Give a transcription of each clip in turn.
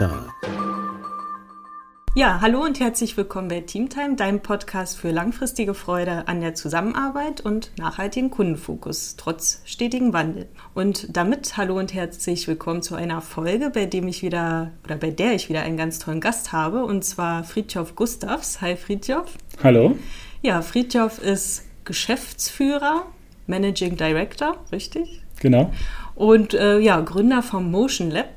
Start. Ja, hallo und herzlich willkommen bei Teamtime, deinem Podcast für langfristige Freude an der Zusammenarbeit und nachhaltigen Kundenfokus trotz stetigem Wandel. Und damit hallo und herzlich willkommen zu einer Folge, bei dem ich wieder oder bei der ich wieder einen ganz tollen Gast habe und zwar Friedhof Gustavs. Hi Friedhof. Hallo. Ja, Friedhof ist Geschäftsführer, Managing Director, richtig? Genau. Und äh, ja, Gründer vom Motion Lab,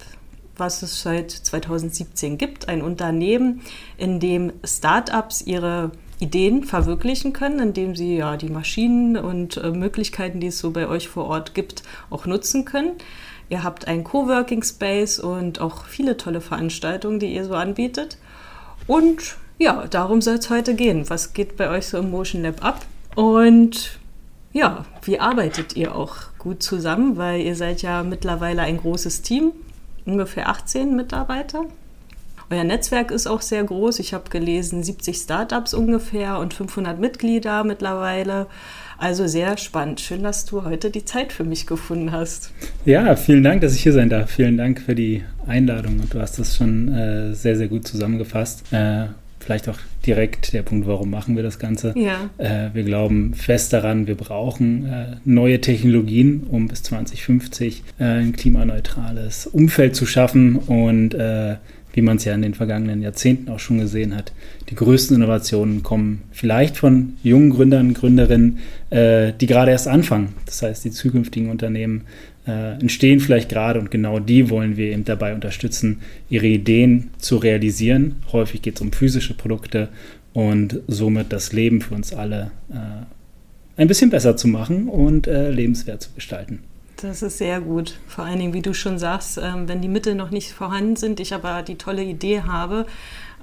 was es seit 2017 gibt, ein Unternehmen, in dem Startups ihre Ideen verwirklichen können, indem sie ja die Maschinen und äh, Möglichkeiten, die es so bei euch vor Ort gibt, auch nutzen können. Ihr habt einen Coworking Space und auch viele tolle Veranstaltungen, die ihr so anbietet. Und ja, darum soll es heute gehen. Was geht bei euch so im Motion Lab ab? Und ja, wie arbeitet ihr auch gut zusammen? Weil ihr seid ja mittlerweile ein großes Team ungefähr 18 Mitarbeiter. Euer Netzwerk ist auch sehr groß. Ich habe gelesen, 70 Startups ungefähr und 500 Mitglieder mittlerweile. Also sehr spannend. Schön, dass du heute die Zeit für mich gefunden hast. Ja, vielen Dank, dass ich hier sein darf. Vielen Dank für die Einladung. Und du hast das schon äh, sehr, sehr gut zusammengefasst. Äh, vielleicht auch direkt der Punkt, warum machen wir das Ganze. Ja. Äh, wir glauben fest daran, wir brauchen äh, neue Technologien, um bis 2050 äh, ein klimaneutrales Umfeld zu schaffen und äh, wie man es ja in den vergangenen Jahrzehnten auch schon gesehen hat, die größten Innovationen kommen vielleicht von jungen Gründern, Gründerinnen, äh, die gerade erst anfangen. Das heißt, die zukünftigen Unternehmen äh, entstehen vielleicht gerade und genau die wollen wir eben dabei unterstützen, ihre Ideen zu realisieren. Häufig geht es um physische Produkte und somit das Leben für uns alle äh, ein bisschen besser zu machen und äh, lebenswert zu gestalten. Das ist sehr gut. Vor allen Dingen, wie du schon sagst, ähm, wenn die Mittel noch nicht vorhanden sind, ich aber die tolle Idee habe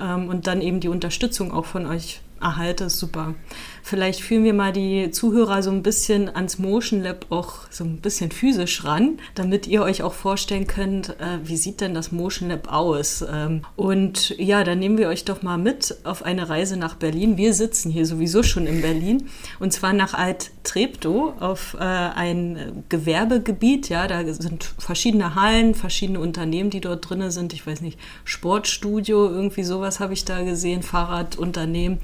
ähm, und dann eben die Unterstützung auch von euch erhalte, ist super. Vielleicht führen wir mal die Zuhörer so ein bisschen ans Motion Lab auch so ein bisschen physisch ran, damit ihr euch auch vorstellen könnt, äh, wie sieht denn das Motion Lab aus? Ähm, und ja, dann nehmen wir euch doch mal mit auf eine Reise nach Berlin. Wir sitzen hier sowieso schon in Berlin und zwar nach Alt-Treptow auf äh, ein Gewerbegebiet. Ja, da sind verschiedene Hallen, verschiedene Unternehmen, die dort drin sind. Ich weiß nicht, Sportstudio, irgendwie sowas habe ich da gesehen, Fahrradunternehmen.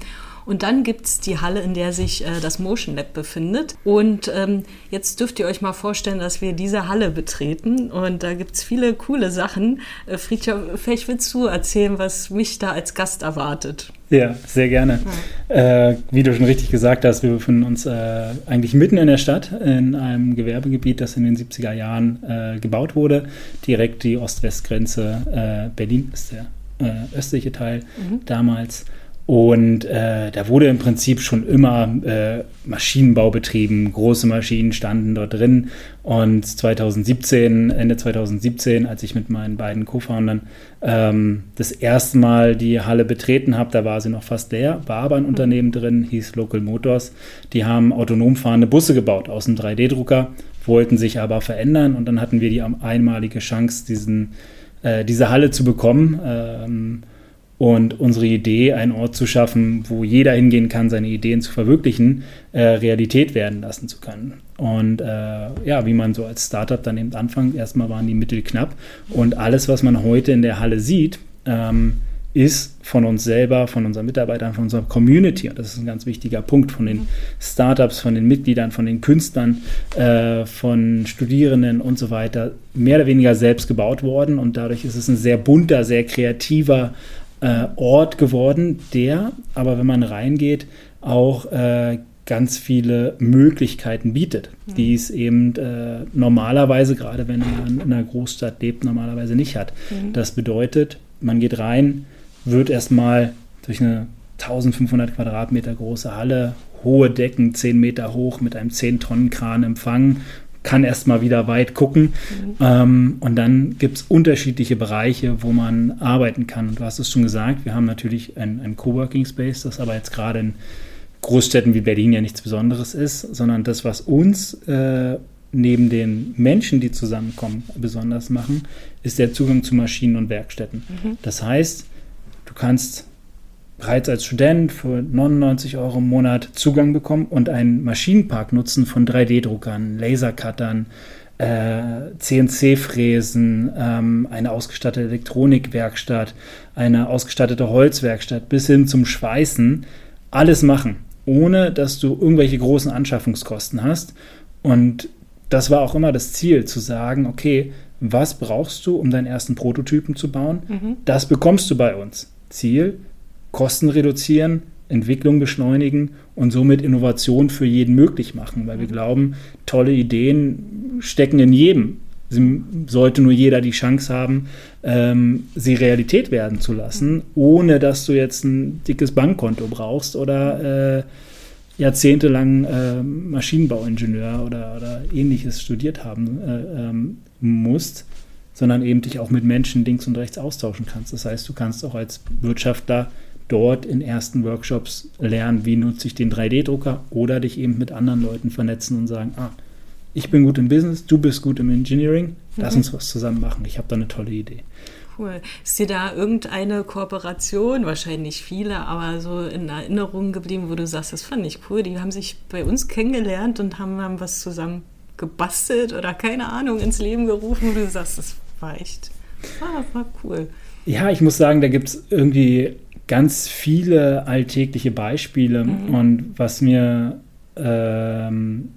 Und dann gibt es die Halle, in der sich äh, das Motion Lab befindet. Und ähm, jetzt dürft ihr euch mal vorstellen, dass wir diese Halle betreten. Und da gibt es viele coole Sachen. Äh, Friedhof, vielleicht willst du erzählen, was mich da als Gast erwartet. Ja, sehr gerne. Ja. Äh, wie du schon richtig gesagt hast, wir befinden uns äh, eigentlich mitten in der Stadt, in einem Gewerbegebiet, das in den 70er Jahren äh, gebaut wurde. Direkt die Ost-West-Grenze äh, Berlin ist der äh, östliche Teil mhm. damals. Und äh, da wurde im Prinzip schon immer äh, Maschinenbau betrieben. Große Maschinen standen dort drin. Und 2017, Ende 2017, als ich mit meinen beiden Co-Foundern ähm, das erste Mal die Halle betreten habe, da war sie noch fast leer, war aber ein mhm. Unternehmen drin, hieß Local Motors. Die haben autonom fahrende Busse gebaut aus einem 3D-Drucker, wollten sich aber verändern. Und dann hatten wir die einmalige Chance, diesen, äh, diese Halle zu bekommen. Ähm, und unsere Idee, einen Ort zu schaffen, wo jeder hingehen kann, seine Ideen zu verwirklichen, äh, Realität werden lassen zu können. Und äh, ja, wie man so als Startup dann eben anfängt, erstmal waren die Mittel knapp. Und alles, was man heute in der Halle sieht, ähm, ist von uns selber, von unseren Mitarbeitern, von unserer Community. Und das ist ein ganz wichtiger Punkt von den Startups, von den Mitgliedern, von den Künstlern, äh, von Studierenden und so weiter, mehr oder weniger selbst gebaut worden. Und dadurch ist es ein sehr bunter, sehr kreativer, äh, Ort geworden, der aber, wenn man reingeht, auch äh, ganz viele Möglichkeiten bietet, mhm. die es eben äh, normalerweise, gerade wenn man in einer Großstadt lebt, normalerweise nicht hat. Mhm. Das bedeutet, man geht rein, wird erstmal durch eine 1500 Quadratmeter große Halle, hohe Decken, 10 Meter hoch, mit einem 10-Tonnen-Kran empfangen kann erstmal wieder weit gucken. Mhm. Ähm, und dann gibt es unterschiedliche Bereiche, wo man arbeiten kann. Und du hast es schon gesagt, wir haben natürlich ein, ein Coworking Space, das aber jetzt gerade in Großstädten wie Berlin ja nichts Besonderes ist, sondern das, was uns äh, neben den Menschen, die zusammenkommen, besonders machen, ist der Zugang zu Maschinen und Werkstätten. Mhm. Das heißt, du kannst bereits als Student für 99 Euro im Monat Zugang bekommen und einen Maschinenpark nutzen von 3D-Druckern, Lasercuttern, äh, CNC-Fräsen, ähm, eine ausgestattete Elektronikwerkstatt, eine ausgestattete Holzwerkstatt bis hin zum Schweißen alles machen, ohne dass du irgendwelche großen Anschaffungskosten hast. Und das war auch immer das Ziel, zu sagen, okay, was brauchst du, um deinen ersten Prototypen zu bauen? Mhm. Das bekommst du bei uns. Ziel, Kosten reduzieren, Entwicklung beschleunigen und somit Innovation für jeden möglich machen, weil wir mhm. glauben, tolle Ideen stecken in jedem. Sie, sollte nur jeder die Chance haben, ähm, sie Realität werden zu lassen, mhm. ohne dass du jetzt ein dickes Bankkonto brauchst oder äh, jahrzehntelang äh, Maschinenbauingenieur oder, oder ähnliches studiert haben äh, ähm, musst, sondern eben dich auch mit Menschen links und rechts austauschen kannst. Das heißt, du kannst auch als Wirtschaftler dort in ersten Workshops lernen, wie nutze ich den 3D-Drucker oder dich eben mit anderen Leuten vernetzen und sagen, ah, ich bin gut im Business, du bist gut im Engineering, lass mhm. uns was zusammen machen. Ich habe da eine tolle Idee. Cool. Ist dir da irgendeine Kooperation, wahrscheinlich viele, aber so in Erinnerung geblieben, wo du sagst, das fand ich cool, die haben sich bei uns kennengelernt und haben, haben was zusammen gebastelt oder keine Ahnung ins Leben gerufen, wo du sagst, das war echt, war, war cool. Ja, ich muss sagen, da gibt es irgendwie ganz viele alltägliche Beispiele. Mhm. Und was mir ähm,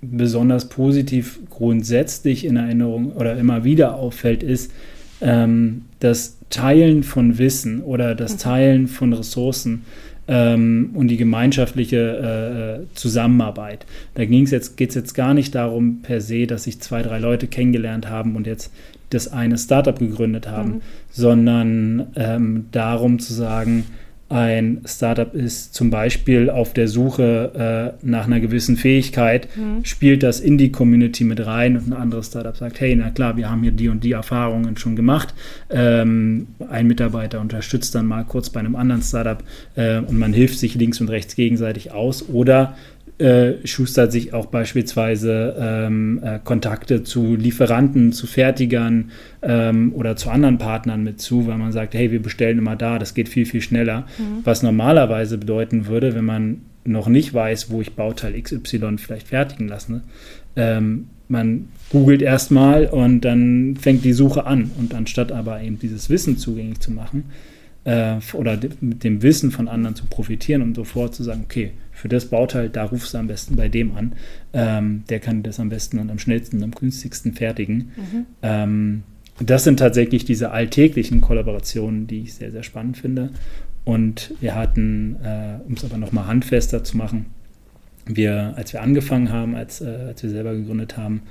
besonders positiv grundsätzlich in Erinnerung oder immer wieder auffällt, ist ähm, das Teilen von Wissen oder das mhm. Teilen von Ressourcen ähm, und die gemeinschaftliche äh, Zusammenarbeit. Da geht es jetzt, jetzt gar nicht darum per se, dass sich zwei, drei Leute kennengelernt haben und jetzt das eine Startup gegründet haben, mhm. sondern ähm, darum zu sagen, ein Startup ist zum Beispiel auf der Suche äh, nach einer gewissen Fähigkeit, mhm. spielt das in die Community mit rein und ein anderes Startup sagt, hey, na klar, wir haben hier die und die Erfahrungen schon gemacht. Ähm, ein Mitarbeiter unterstützt dann mal kurz bei einem anderen Startup äh, und man hilft sich links und rechts gegenseitig aus oder äh, schustert sich auch beispielsweise ähm, äh, Kontakte zu Lieferanten, zu Fertigern ähm, oder zu anderen Partnern mit zu, weil man sagt, hey, wir bestellen immer da, das geht viel, viel schneller. Mhm. Was normalerweise bedeuten würde, wenn man noch nicht weiß, wo ich Bauteil XY vielleicht fertigen lasse. Ähm, man googelt erstmal und dann fängt die Suche an. Und anstatt aber eben dieses Wissen zugänglich zu machen äh, oder mit dem Wissen von anderen zu profitieren und sofort zu sagen, okay, für das Bauteil, da rufst du am besten bei dem an. Ähm, der kann das am besten und am schnellsten und am günstigsten fertigen. Mhm. Ähm, das sind tatsächlich diese alltäglichen Kollaborationen, die ich sehr, sehr spannend finde. Und wir hatten, äh, um es aber nochmal handfester zu machen, wir, als wir angefangen haben, als, äh, als wir selber gegründet haben,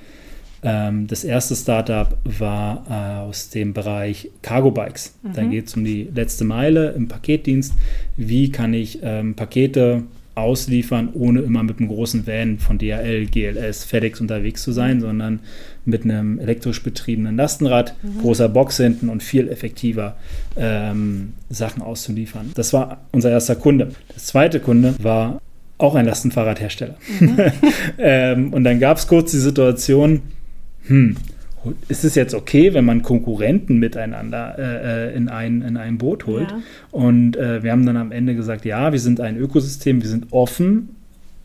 ähm, das erste Startup war äh, aus dem Bereich Cargo Bikes. Mhm. Da geht es um die letzte Meile im Paketdienst. Wie kann ich ähm, Pakete ausliefern, ohne immer mit einem großen Van von DHL, GLS, FedEx unterwegs zu sein, sondern mit einem elektrisch betriebenen Lastenrad, mhm. großer Box hinten und viel effektiver ähm, Sachen auszuliefern. Das war unser erster Kunde. Der zweite Kunde war auch ein Lastenfahrradhersteller. Mhm. ähm, und dann gab es kurz die Situation, hm, ist es jetzt okay, wenn man Konkurrenten miteinander äh, äh, in, ein, in ein Boot holt? Ja. Und äh, wir haben dann am Ende gesagt, ja, wir sind ein Ökosystem, wir sind offen,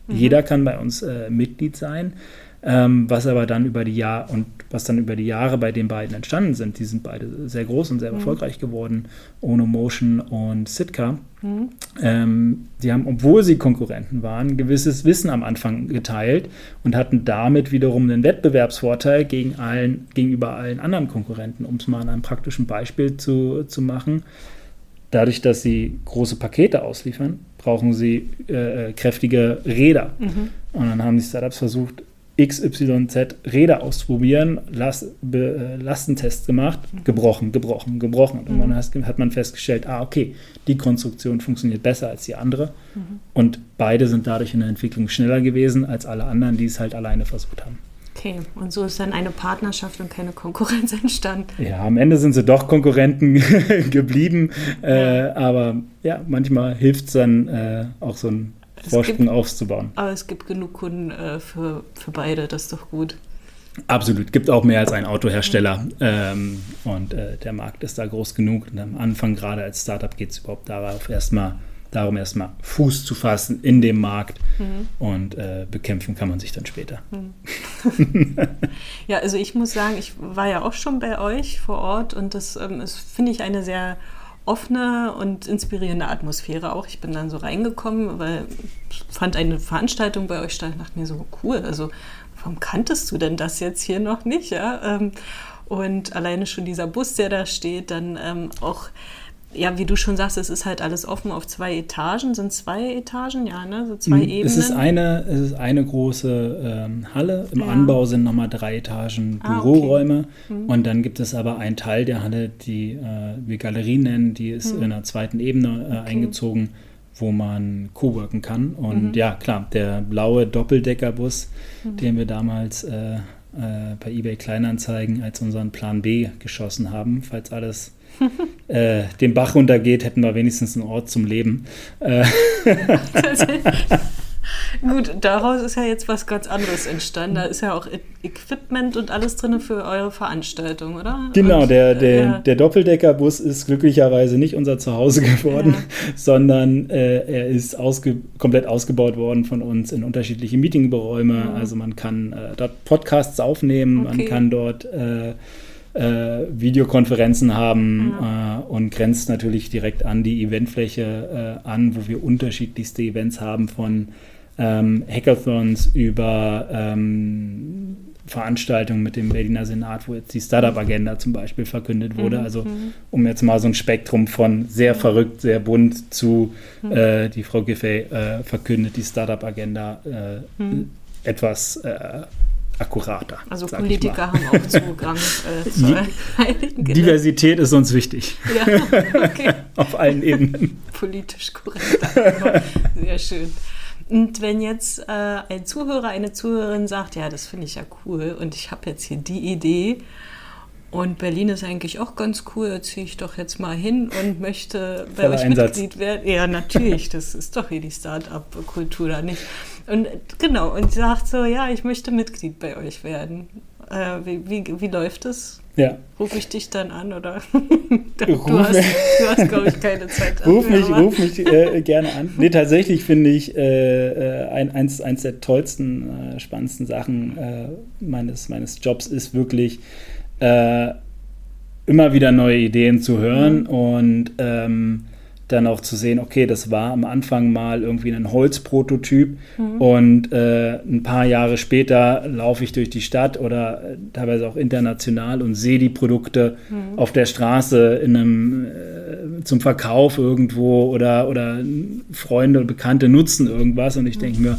mhm. jeder kann bei uns äh, Mitglied sein. Ähm, was aber dann über die Jahre und was dann über die Jahre bei den beiden entstanden sind, die sind beide sehr groß und sehr mhm. erfolgreich geworden, Ono Motion und Sitka. Mhm. Ähm, die haben, obwohl sie Konkurrenten waren, gewisses Wissen am Anfang geteilt und hatten damit wiederum einen Wettbewerbsvorteil gegen allen, gegenüber allen anderen Konkurrenten, um es mal an einem praktischen Beispiel zu, zu machen. Dadurch, dass sie große Pakete ausliefern, brauchen sie äh, äh kräftige Räder. Mhm. Und dann haben die Startups versucht, XYZ Räder ausprobieren, Last, Be, äh, Lastentest gemacht, gebrochen, gebrochen, gebrochen. Und dann mhm. hat man festgestellt, ah, okay, die Konstruktion funktioniert besser als die andere. Mhm. Und beide sind dadurch in der Entwicklung schneller gewesen als alle anderen, die es halt alleine versucht haben. Okay, und so ist dann eine Partnerschaft und keine Konkurrenz entstanden. Ja, am Ende sind sie doch Konkurrenten geblieben, äh, aber ja, manchmal hilft es dann äh, auch so ein Vorsprung gibt, aufzubauen. Aber es gibt genug Kunden äh, für, für beide, das ist doch gut. Absolut, gibt auch mehr als einen Autohersteller ähm, und äh, der Markt ist da groß genug. Und am Anfang, gerade als Startup, geht es überhaupt darauf, erstmal darum, erstmal Fuß zu fassen in dem Markt mhm. und äh, bekämpfen kann man sich dann später. Mhm. ja, also ich muss sagen, ich war ja auch schon bei euch vor Ort und das ähm, ist, finde ich, eine sehr offene und inspirierende Atmosphäre auch. Ich bin dann so reingekommen, weil ich fand eine Veranstaltung bei euch statt und dachte mir so, cool, also warum kanntest du denn das jetzt hier noch nicht? Ja? Ähm, und alleine schon dieser Bus, der da steht, dann ähm, auch ja, wie du schon sagst, es ist halt alles offen auf zwei Etagen. Sind zwei Etagen, ja, ne? So zwei Ebenen. Es ist eine, es ist eine große ähm, Halle. Im ja. Anbau sind nochmal drei Etagen ah, Büroräume. Okay. Mhm. Und dann gibt es aber einen Teil der Halle, die äh, wir Galerie nennen, die ist mhm. in einer zweiten Ebene äh, okay. eingezogen, wo man coworken kann. Und mhm. ja, klar, der blaue Doppeldeckerbus, mhm. den wir damals äh, äh, bei eBay Kleinanzeigen als unseren Plan B geschossen haben, falls alles äh, den Bach runtergeht, hätten wir wenigstens einen Ort zum Leben. Äh. Gut, daraus ist ja jetzt was ganz anderes entstanden. Da ist ja auch e- Equipment und alles drin für eure Veranstaltung, oder? Genau, und, der, der, ja. der Doppeldeckerbus ist glücklicherweise nicht unser Zuhause geworden, ja. sondern äh, er ist ausge komplett ausgebaut worden von uns in unterschiedliche Meetingräume. Mhm. Also man kann äh, dort Podcasts aufnehmen, okay. man kann dort äh, äh, Videokonferenzen haben ja. äh, und grenzt natürlich direkt an die Eventfläche äh, an, wo wir unterschiedlichste Events haben von ähm, Hackathons über ähm, Veranstaltungen mit dem Berliner Senat, wo jetzt die Startup-Agenda zum Beispiel verkündet wurde. Mhm. Also mhm. um jetzt mal so ein Spektrum von sehr verrückt, sehr bunt zu mhm. äh, die Frau Giffey äh, verkündet die Startup-Agenda äh, mhm. etwas akkurater. Also Politiker haben auch Zugang äh, zur Heiligen Diversität ist uns wichtig. Ja, okay. Auf allen Ebenen. Politisch korrekt. Sehr schön. Und wenn jetzt äh, ein Zuhörer, eine Zuhörerin sagt, ja, das finde ich ja cool und ich habe jetzt hier die Idee und Berlin ist eigentlich auch ganz cool, da ziehe ich doch jetzt mal hin und möchte bei Voller euch Einsatz. Mitglied werden. Ja, natürlich, das ist doch hier die Start-up-Kultur da nicht. Und genau, und sagt so, ja, ich möchte Mitglied bei euch werden. Äh, wie, wie, wie läuft das? Ja. Rufe ich dich dann an oder du, ruf hast, du hast, glaube ich, keine Zeit. ruf mich, ruf mich äh, gerne an. Nee, tatsächlich finde ich äh, äh, ein, eins, eins der tollsten, äh, spannendsten Sachen äh, meines, meines Jobs ist wirklich äh, immer wieder neue Ideen zu hören mhm. und ähm, dann auch zu sehen, okay, das war am Anfang mal irgendwie ein Holzprototyp mhm. und äh, ein paar Jahre später laufe ich durch die Stadt oder äh, teilweise auch international und sehe die Produkte mhm. auf der Straße in einem, äh, zum Verkauf irgendwo oder, oder Freunde und Bekannte nutzen irgendwas und ich mhm. denke mir,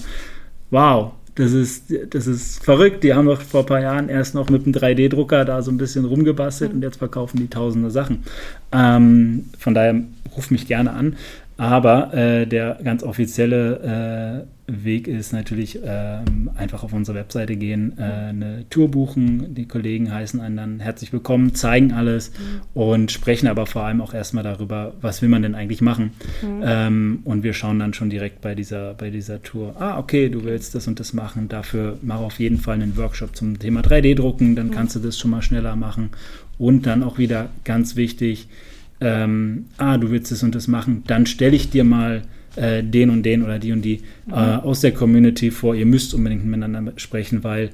wow, das ist, das ist verrückt. Die haben doch vor ein paar Jahren erst noch mit einem 3D-Drucker da so ein bisschen rumgebastelt mhm. und jetzt verkaufen die tausende Sachen. Ähm, von daher ruf mich gerne an. Aber äh, der ganz offizielle äh, Weg ist natürlich äh, einfach auf unsere Webseite gehen, äh, eine Tour buchen. Die Kollegen heißen einen dann herzlich willkommen, zeigen alles mhm. und sprechen aber vor allem auch erstmal darüber, was will man denn eigentlich machen. Mhm. Ähm, und wir schauen dann schon direkt bei dieser, bei dieser Tour, ah, okay, du willst das und das machen, dafür mach auf jeden Fall einen Workshop zum Thema 3D-Drucken, dann mhm. kannst du das schon mal schneller machen. Und dann auch wieder ganz wichtig, ähm, ah, du willst das und das machen, dann stelle ich dir mal äh, den und den oder die und die mhm. äh, aus der Community vor. Ihr müsst unbedingt miteinander sprechen, weil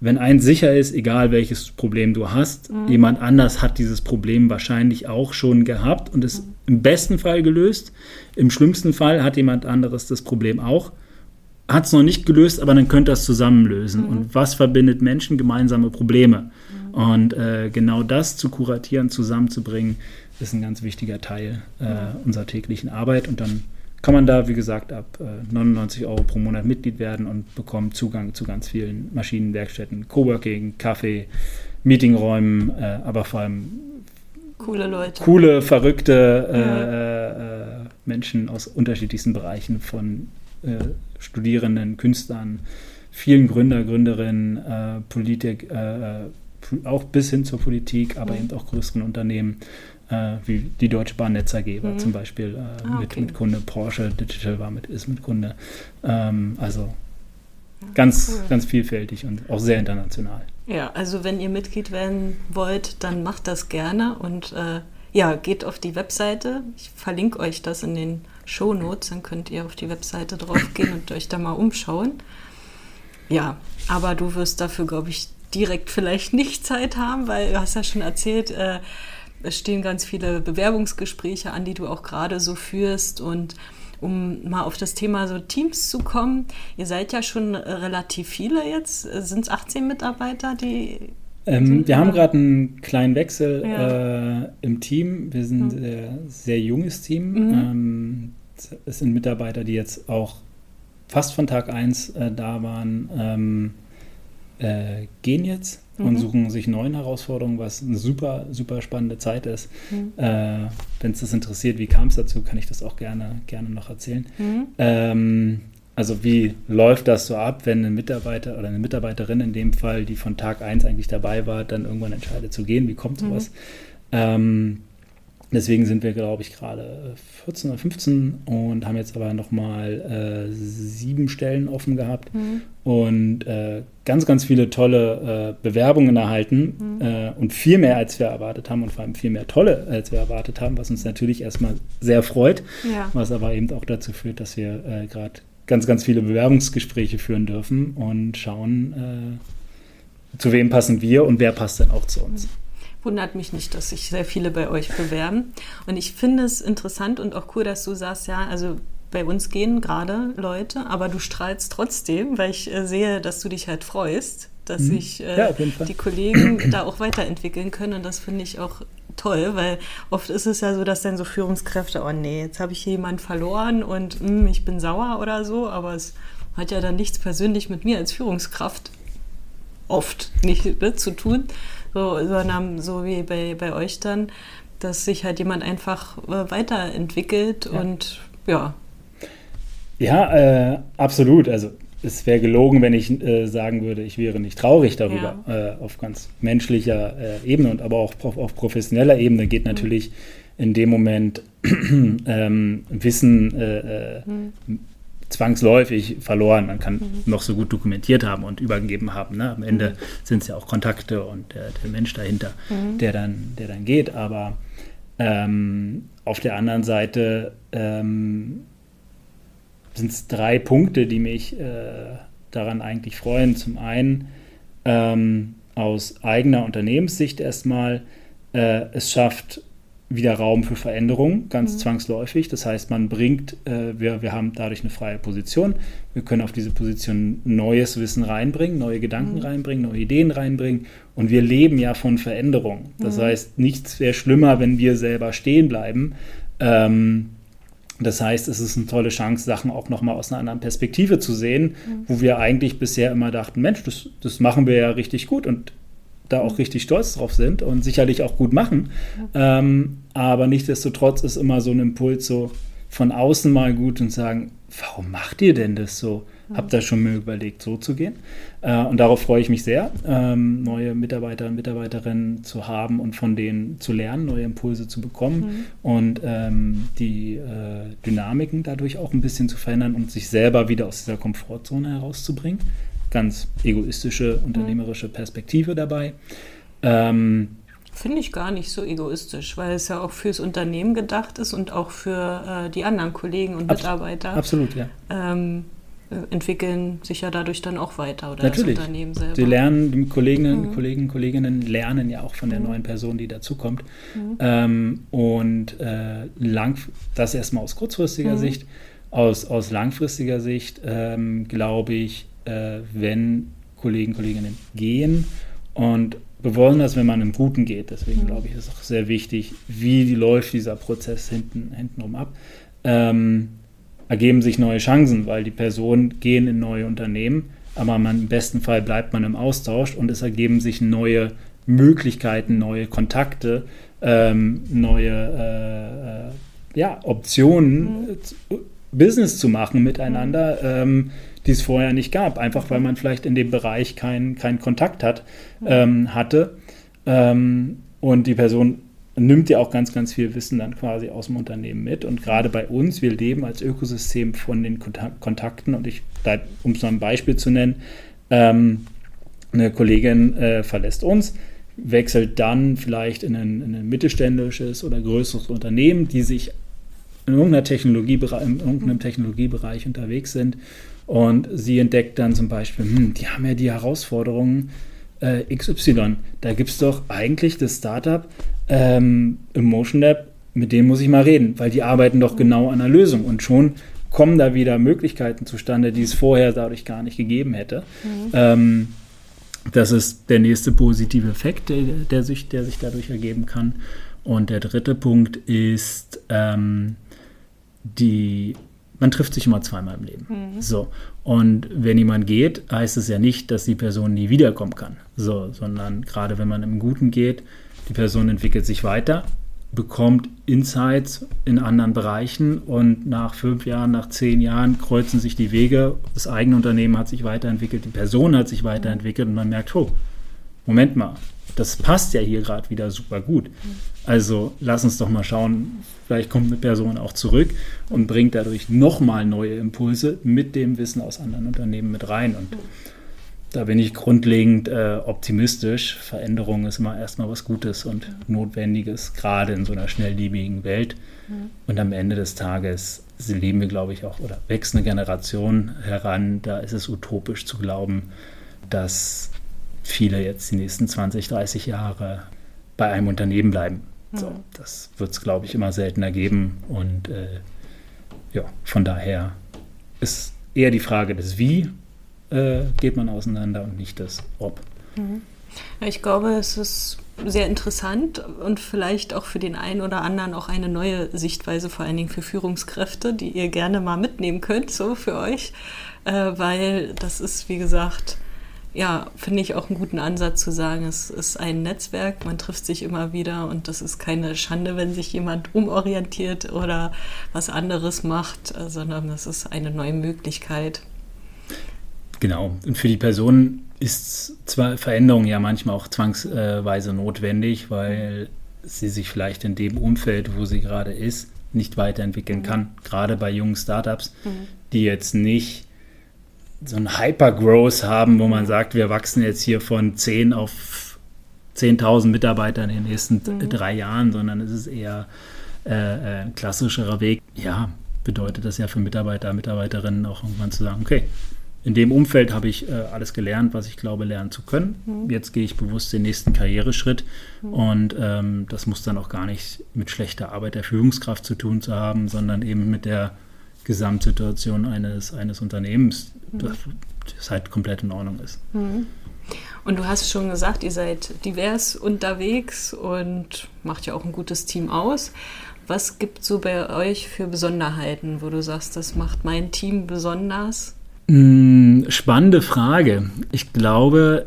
wenn eins sicher ist, egal welches Problem du hast, mhm. jemand anders hat dieses Problem wahrscheinlich auch schon gehabt und es mhm. im besten Fall gelöst. Im schlimmsten Fall hat jemand anderes das Problem auch. Hat es noch nicht gelöst, aber dann könnt ihr es zusammen lösen. Mhm. Und was verbindet Menschen? Gemeinsame Probleme. Mhm. Und äh, genau das zu kuratieren, zusammenzubringen, ist ein ganz wichtiger Teil äh, unserer täglichen Arbeit. Und dann kann man da, wie gesagt, ab äh, 99 Euro pro Monat Mitglied werden und bekommt Zugang zu ganz vielen Maschinenwerkstätten, Coworking, Kaffee, Meetingräumen, äh, aber vor allem coole Leute. Coole, verrückte äh, ja. Äh, Menschen aus unterschiedlichsten Bereichen von äh, Studierenden, Künstlern, vielen Gründer, Gründerinnen, äh, Politik, auch bis hin zur Politik, aber mhm. eben auch größeren Unternehmen äh, wie die Deutsche Bahn Netz AG war mhm. zum Beispiel äh, ah, mit, mit Kunde, Porsche Digital war mit, ist mit Kunde. Ähm, also ganz, cool. ganz vielfältig und auch sehr international. Ja, also wenn ihr Mitglied werden wollt, dann macht das gerne und äh, ja, geht auf die Webseite. Ich verlinke euch das in den Show Notes, dann könnt ihr auf die Webseite draufgehen und euch da mal umschauen. Ja, aber du wirst dafür, glaube ich, direkt vielleicht nicht Zeit haben, weil du hast ja schon erzählt, äh, es stehen ganz viele Bewerbungsgespräche an, die du auch gerade so führst und um mal auf das Thema so Teams zu kommen. Ihr seid ja schon relativ viele jetzt. Sind es 18 Mitarbeiter, die. Ähm, wir haben gerade einen kleinen Wechsel ja. äh, im Team. Wir sind ein sehr, sehr junges Team. Mhm. Ähm, es sind Mitarbeiter, die jetzt auch fast von Tag 1 äh, da waren, ähm, äh, gehen jetzt mhm. und suchen sich neuen Herausforderungen, was eine super, super spannende Zeit ist. Mhm. Äh, Wenn es das interessiert, wie kam es dazu, kann ich das auch gerne, gerne noch erzählen. Mhm. Ähm, also wie läuft das so ab, wenn ein Mitarbeiter oder eine Mitarbeiterin in dem Fall, die von Tag 1 eigentlich dabei war, dann irgendwann entscheidet zu gehen? Wie kommt sowas? Mhm. Ähm, Deswegen sind wir, glaube ich, gerade 14 oder 15 und haben jetzt aber nochmal äh, sieben Stellen offen gehabt mhm. und äh, ganz, ganz viele tolle äh, Bewerbungen erhalten mhm. Äh, und viel mehr, als wir erwartet haben und vor allem viel mehr tolle, als wir erwartet haben, was uns natürlich erstmal sehr freut, ja. was aber eben auch dazu führt, dass wir äh, gerade ganz, ganz viele Bewerbungsgespräche führen dürfen und schauen, äh, zu wem passen wir und wer passt denn auch zu uns. Mhm wundert mich nicht, dass sich sehr viele bei euch bewerben. Und ich finde es interessant und auch cool, dass du sagst, ja, also bei uns gehen gerade Leute, aber du strahlst trotzdem, weil ich äh, sehe, dass du dich halt freust, dass mhm. sich äh, ja, die Kollegen da auch weiterentwickeln können. Und das finde ich auch toll, weil oft ist es ja so, dass dann so Führungskräfte, oh nee, jetzt habe ich jemanden verloren und mh, hm, ich bin sauer oder so, aber es hat ja dann nichts persönlich mit mir als Führungskraft oft nicht ne, zu tun, so, sondern so wie bei, bei euch dann, dass sich halt jemand einfach äh, weiterentwickelt ja. und ja. Ja, äh, absolut. Also es wäre gelogen, wenn ich äh, sagen würde, ich wäre nicht traurig darüber. Ja. Äh, auf ganz menschlicher äh, Ebene und aber auch auf, auf professioneller Ebene geht mhm. natürlich mhm. in dem Moment ähm, Wissen äh, mhm zwangsläufig verloren. Man kann mhm. noch so gut dokumentiert haben und übergeben haben. Ne? Am Ende mhm. sind es ja auch Kontakte und der, der Mensch dahinter, mhm. der, dann, der dann geht. Aber ähm, auf der anderen Seite ähm, sind es drei Punkte, die mich äh, daran eigentlich freuen. Zum einen ähm, aus eigener Unternehmenssicht erstmal, äh, es schafft wieder Raum für Veränderung, ganz mhm. zwangsläufig. Das heißt, man bringt, äh, wir, wir haben dadurch eine freie Position. Wir können auf diese Position neues Wissen reinbringen, neue Gedanken mhm. reinbringen, neue Ideen reinbringen. Und wir leben ja von Veränderung. Das mhm. heißt, nichts wäre schlimmer, wenn wir selber stehen bleiben. Ähm, das heißt, es ist eine tolle Chance, Sachen auch nochmal aus einer anderen Perspektive zu sehen, mhm. wo wir eigentlich bisher immer dachten, Mensch, das, das machen wir ja richtig gut und da auch richtig stolz drauf sind und sicherlich auch gut machen. Ähm, aber nichtsdestotrotz ist immer so ein Impuls so von außen mal gut und sagen, warum macht ihr denn das so? Habt ihr schon mal überlegt, so zu gehen? Äh, und darauf freue ich mich sehr, ähm, neue Mitarbeiter und Mitarbeiterinnen zu haben und von denen zu lernen, neue Impulse zu bekommen mhm. und ähm, die äh, Dynamiken dadurch auch ein bisschen zu verändern und sich selber wieder aus dieser Komfortzone herauszubringen ganz egoistische, unternehmerische Perspektive dabei. Ähm, Finde ich gar nicht so egoistisch, weil es ja auch fürs Unternehmen gedacht ist und auch für äh, die anderen Kollegen und Mitarbeiter. Absolut, ja. Ähm, äh, entwickeln sich ja dadurch dann auch weiter oder Natürlich. das Unternehmen selber. Sie lernen, die Kolleginnen, mhm. Kollegen, Kolleginnen lernen ja auch von der mhm. neuen Person, die dazukommt. Mhm. Ähm, und äh, lang, das erstmal aus kurzfristiger mhm. Sicht. Aus, aus langfristiger Sicht ähm, glaube ich, äh, wenn Kollegen, Kolleginnen gehen und besonders wenn man im Guten geht. Deswegen mhm. glaube ich, ist auch sehr wichtig, wie läuft dieser Prozess hinten, hintenrum ab. Ähm, ergeben sich neue Chancen, weil die Personen gehen in neue Unternehmen, aber man, im besten Fall bleibt man im Austausch und es ergeben sich neue Möglichkeiten, neue Kontakte, ähm, neue äh, äh, ja, Optionen, mhm. Business zu machen miteinander. Mhm. Ähm, die es vorher nicht gab, einfach weil man vielleicht in dem Bereich keinen kein Kontakt hat, ähm, hatte. Ähm, und die Person nimmt ja auch ganz, ganz viel Wissen dann quasi aus dem Unternehmen mit. Und gerade bei uns, wir leben als Ökosystem von den Kontakten. Und ich, um es mal ein Beispiel zu nennen, ähm, eine Kollegin äh, verlässt uns. wechselt dann vielleicht in ein, in ein mittelständisches oder größeres Unternehmen, die sich in, irgendeiner Technologiebereich, in irgendeinem Technologiebereich unterwegs sind. Und sie entdeckt dann zum Beispiel, hm, die haben ja die Herausforderungen äh, XY. Da gibt es doch eigentlich das Startup ähm, Emotion Lab, mit dem muss ich mal reden, weil die arbeiten doch genau an der Lösung. Und schon kommen da wieder Möglichkeiten zustande, die es vorher dadurch gar nicht gegeben hätte. Mhm. Ähm, das ist der nächste positive Effekt, der, der, sich, der sich dadurch ergeben kann. Und der dritte Punkt ist, ähm, die, man trifft sich immer zweimal im Leben. Mhm. So. Und wenn jemand geht, heißt es ja nicht, dass die Person nie wiederkommen kann. So, sondern gerade wenn man im Guten geht, die Person entwickelt sich weiter bekommt Insights in anderen Bereichen und nach fünf Jahren, nach zehn Jahren kreuzen sich die Wege. Das eigene Unternehmen hat sich weiterentwickelt, die Person hat sich weiterentwickelt und man merkt, oh, Moment mal, das passt ja hier gerade wieder super gut. Also lass uns doch mal schauen, vielleicht kommt eine Person auch zurück und bringt dadurch nochmal neue Impulse mit dem Wissen aus anderen Unternehmen mit rein. Und da bin ich grundlegend äh, optimistisch. Veränderung ist immer erstmal was Gutes und Notwendiges, gerade in so einer schnelllebigen Welt. Und am Ende des Tages leben wir, glaube ich, auch, oder wächst eine Generation heran, da ist es utopisch zu glauben, dass viele jetzt die nächsten 20, 30 Jahre bei einem Unternehmen bleiben. Mhm. So, das wird es, glaube ich, immer seltener geben. Und äh, ja, von daher ist eher die Frage des Wie äh, geht man auseinander und nicht das Ob. Mhm. Ich glaube, es ist sehr interessant und vielleicht auch für den einen oder anderen auch eine neue Sichtweise, vor allen Dingen für Führungskräfte, die ihr gerne mal mitnehmen könnt, so für euch, äh, weil das ist, wie gesagt, ja, finde ich auch einen guten Ansatz zu sagen, es ist ein Netzwerk, man trifft sich immer wieder und das ist keine Schande, wenn sich jemand umorientiert oder was anderes macht, sondern es ist eine neue Möglichkeit. Genau. Und für die Person ist zwar Veränderung ja manchmal auch zwangsweise notwendig, weil sie sich vielleicht in dem Umfeld, wo sie gerade ist, nicht weiterentwickeln mhm. kann. Gerade bei jungen Startups, mhm. die jetzt nicht so ein Hyper-Growth haben, wo man sagt, wir wachsen jetzt hier von 10 auf 10.000 Mitarbeiter in den nächsten mhm. drei Jahren, sondern es ist eher äh, ein äh, klassischerer Weg. Ja, bedeutet das ja für Mitarbeiter, Mitarbeiterinnen auch irgendwann zu sagen, okay, in dem Umfeld habe ich äh, alles gelernt, was ich glaube lernen zu können. Mhm. Jetzt gehe ich bewusst den nächsten Karriereschritt mhm. und ähm, das muss dann auch gar nicht mit schlechter Arbeit der Führungskraft zu tun zu haben, sondern eben mit der Gesamtsituation eines, eines Unternehmens, mhm. das, halt komplett in Ordnung ist. Mhm. Und du hast schon gesagt, ihr seid divers unterwegs und macht ja auch ein gutes Team aus. Was gibt es so bei euch für Besonderheiten, wo du sagst, das macht mein Team besonders? Hm, spannende Frage. Ich glaube,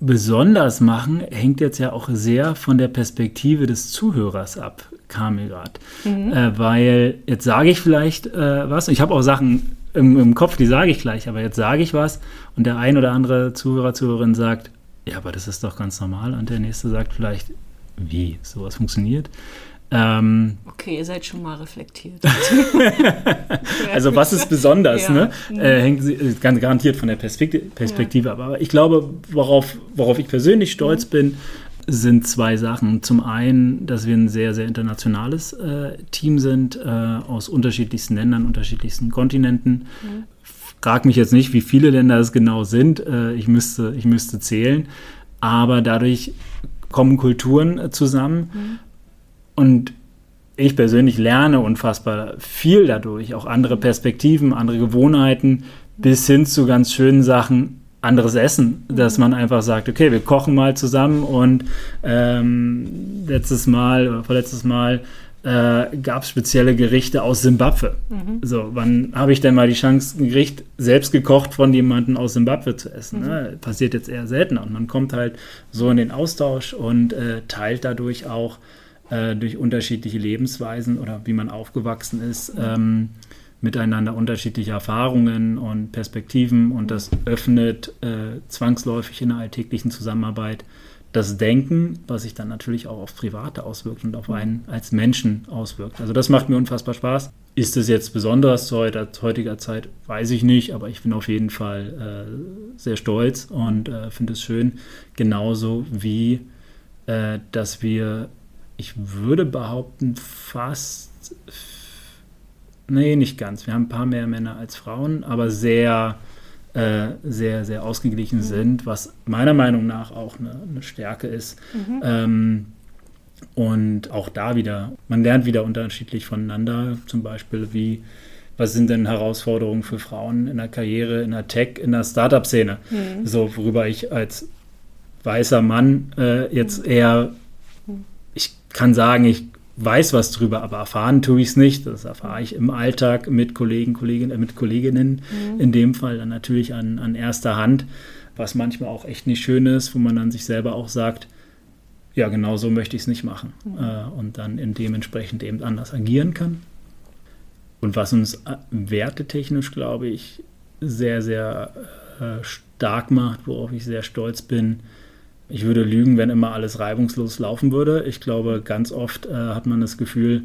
besonders machen hängt jetzt ja auch sehr von der Perspektive des Zuhörers ab, kam mir gerade. Mhm. Äh, weil jetzt sage ich vielleicht äh, was, ich habe auch Sachen im, im Kopf, die sage ich gleich, aber jetzt sage ich was und der ein oder andere Zuhörer, Zuhörerin sagt, ja, aber das ist doch ganz normal und der nächste sagt vielleicht, wie, sowas funktioniert. Ähm, okay, ihr seid schon mal reflektiert. also was ist besonders, ja. ne? Mhm. Äh, hängt äh, ganz garantiert von der Perspektive, ja. ab. Aber ich glaube, worauf, worauf ich persönlich stolz mhm. bin, sind zwei Sachen. Zum einen, dass wir ein sehr, sehr internationales äh, Team sind, äh, aus unterschiedlichsten Ländern, unterschiedlichsten Kontinenten. Mhm. Frag mich jetzt nicht, wie viele Länder es genau sind. Äh, ich, müsste, ich müsste zählen. Aber dadurch kommen Kulturen äh, zusammen. Mhm und ich persönlich lerne unfassbar viel dadurch, auch andere Perspektiven, andere Gewohnheiten, bis hin zu ganz schönen Sachen, anderes Essen, dass man einfach sagt, okay, wir kochen mal zusammen und ähm, letztes Mal oder vorletztes Mal äh, gab es spezielle Gerichte aus Simbabwe. Mhm. So, wann habe ich denn mal die Chance, ein Gericht selbst gekocht von jemandem aus Simbabwe zu essen? Mhm. Ne? Passiert jetzt eher seltener und man kommt halt so in den Austausch und äh, teilt dadurch auch äh, durch unterschiedliche Lebensweisen oder wie man aufgewachsen ist, ähm, miteinander unterschiedliche Erfahrungen und Perspektiven und das öffnet äh, zwangsläufig in der alltäglichen Zusammenarbeit das Denken, was sich dann natürlich auch auf Private auswirkt und auf einen als Menschen auswirkt. Also das macht mir unfassbar Spaß. Ist es jetzt besonders zu heutiger Zeit, weiß ich nicht, aber ich bin auf jeden Fall äh, sehr stolz und äh, finde es schön, genauso wie, äh, dass wir, ich würde behaupten, fast, nee, nicht ganz, wir haben ein paar mehr Männer als Frauen, aber sehr, äh, sehr, sehr ausgeglichen mhm. sind, was meiner Meinung nach auch eine, eine Stärke ist. Mhm. Ähm, und auch da wieder, man lernt wieder unterschiedlich voneinander, zum Beispiel wie, was sind denn Herausforderungen für Frauen in der Karriere, in der Tech, in der Startup-Szene? Mhm. So, worüber ich als weißer Mann äh, jetzt mhm. eher, ich kann sagen, ich weiß was drüber, aber erfahren tue ich es nicht. Das erfahre ich im Alltag mit Kollegen, Kolleginnen, äh, mit Kolleginnen, mhm. in dem Fall dann natürlich an, an erster Hand, was manchmal auch echt nicht schön ist, wo man dann sich selber auch sagt, ja, genau so möchte ich es nicht machen mhm. äh, und dann in dementsprechend eben anders agieren kann. Und was uns äh, wertetechnisch, glaube ich, sehr, sehr äh, stark macht, worauf ich sehr stolz bin, ich würde lügen, wenn immer alles reibungslos laufen würde. Ich glaube, ganz oft äh, hat man das Gefühl,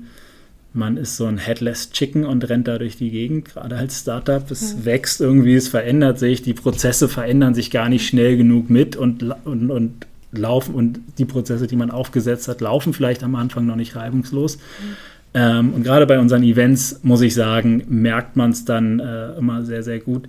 man ist so ein Headless Chicken und rennt da durch die Gegend, gerade als Startup. Es mhm. wächst irgendwie, es verändert sich, die Prozesse verändern sich gar nicht schnell genug mit und, und, und laufen und die Prozesse, die man aufgesetzt hat, laufen vielleicht am Anfang noch nicht reibungslos. Mhm. Ähm, und gerade bei unseren Events, muss ich sagen, merkt man es dann äh, immer sehr, sehr gut.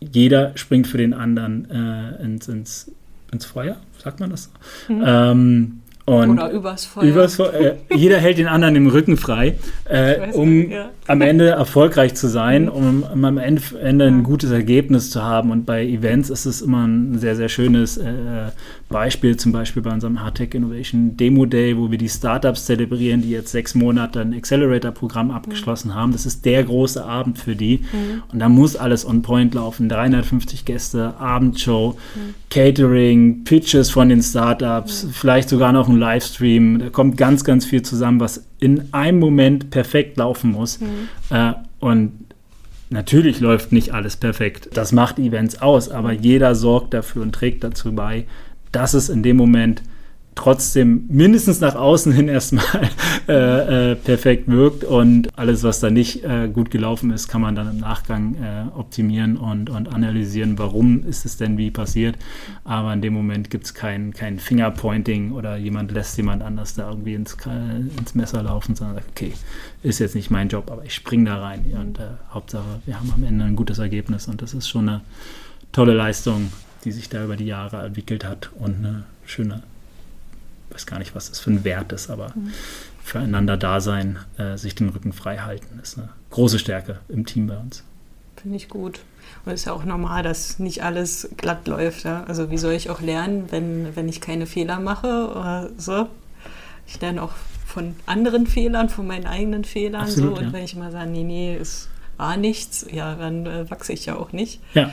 Jeder springt für den anderen äh, ins, ins, ins Feuer, sagt man das? Mhm. Ähm, und Oder übers Feuer. Übers Feuer äh, jeder hält den anderen im Rücken frei, äh, um nicht, ja. am Ende erfolgreich zu sein, um, um am Ende, Ende, ein gutes Ergebnis zu haben. Und bei Events ist es immer ein sehr, sehr schönes äh, Beispiel, zum Beispiel bei unserem Hardtech Innovation Demo Day, wo wir die Startups zelebrieren, die jetzt sechs Monate ein Accelerator-Programm abgeschlossen mhm. haben. Das ist der große Abend für die. Mhm. Und da muss alles on point laufen. 350 Gäste, Abendshow, mhm. Catering, Pitches von den Startups, vielleicht sogar noch ein Livestream. Da kommt ganz, ganz viel zusammen, was in einem Moment perfekt laufen muss. Mhm. Äh, und natürlich läuft nicht alles perfekt. Das macht Events aus, aber jeder sorgt dafür und trägt dazu bei, dass es in dem Moment trotzdem mindestens nach außen hin erstmal äh, äh, perfekt wirkt und alles, was da nicht äh, gut gelaufen ist, kann man dann im Nachgang äh, optimieren und, und analysieren, warum ist es denn wie passiert. Aber in dem Moment gibt es kein, kein Fingerpointing oder jemand lässt jemand anders da irgendwie ins, ins Messer laufen, sondern sagt, okay, ist jetzt nicht mein Job, aber ich springe da rein. Und äh, Hauptsache, wir haben am Ende ein gutes Ergebnis und das ist schon eine tolle Leistung, die sich da über die Jahre entwickelt hat und eine schöne weiß gar nicht, was das für ein Wert ist, aber mhm. füreinander da sein, äh, sich den Rücken frei halten, ist eine große Stärke im Team bei uns. Finde ich gut. Und es ist ja auch normal, dass nicht alles glatt läuft. Ja? Also wie soll ich auch lernen, wenn, wenn ich keine Fehler mache oder so? Ich lerne auch von anderen Fehlern, von meinen eigenen Fehlern. Absolut, so. Und ja. wenn ich immer sage, nee, nee, es war nichts, ja, dann äh, wachse ich ja auch nicht. Ja.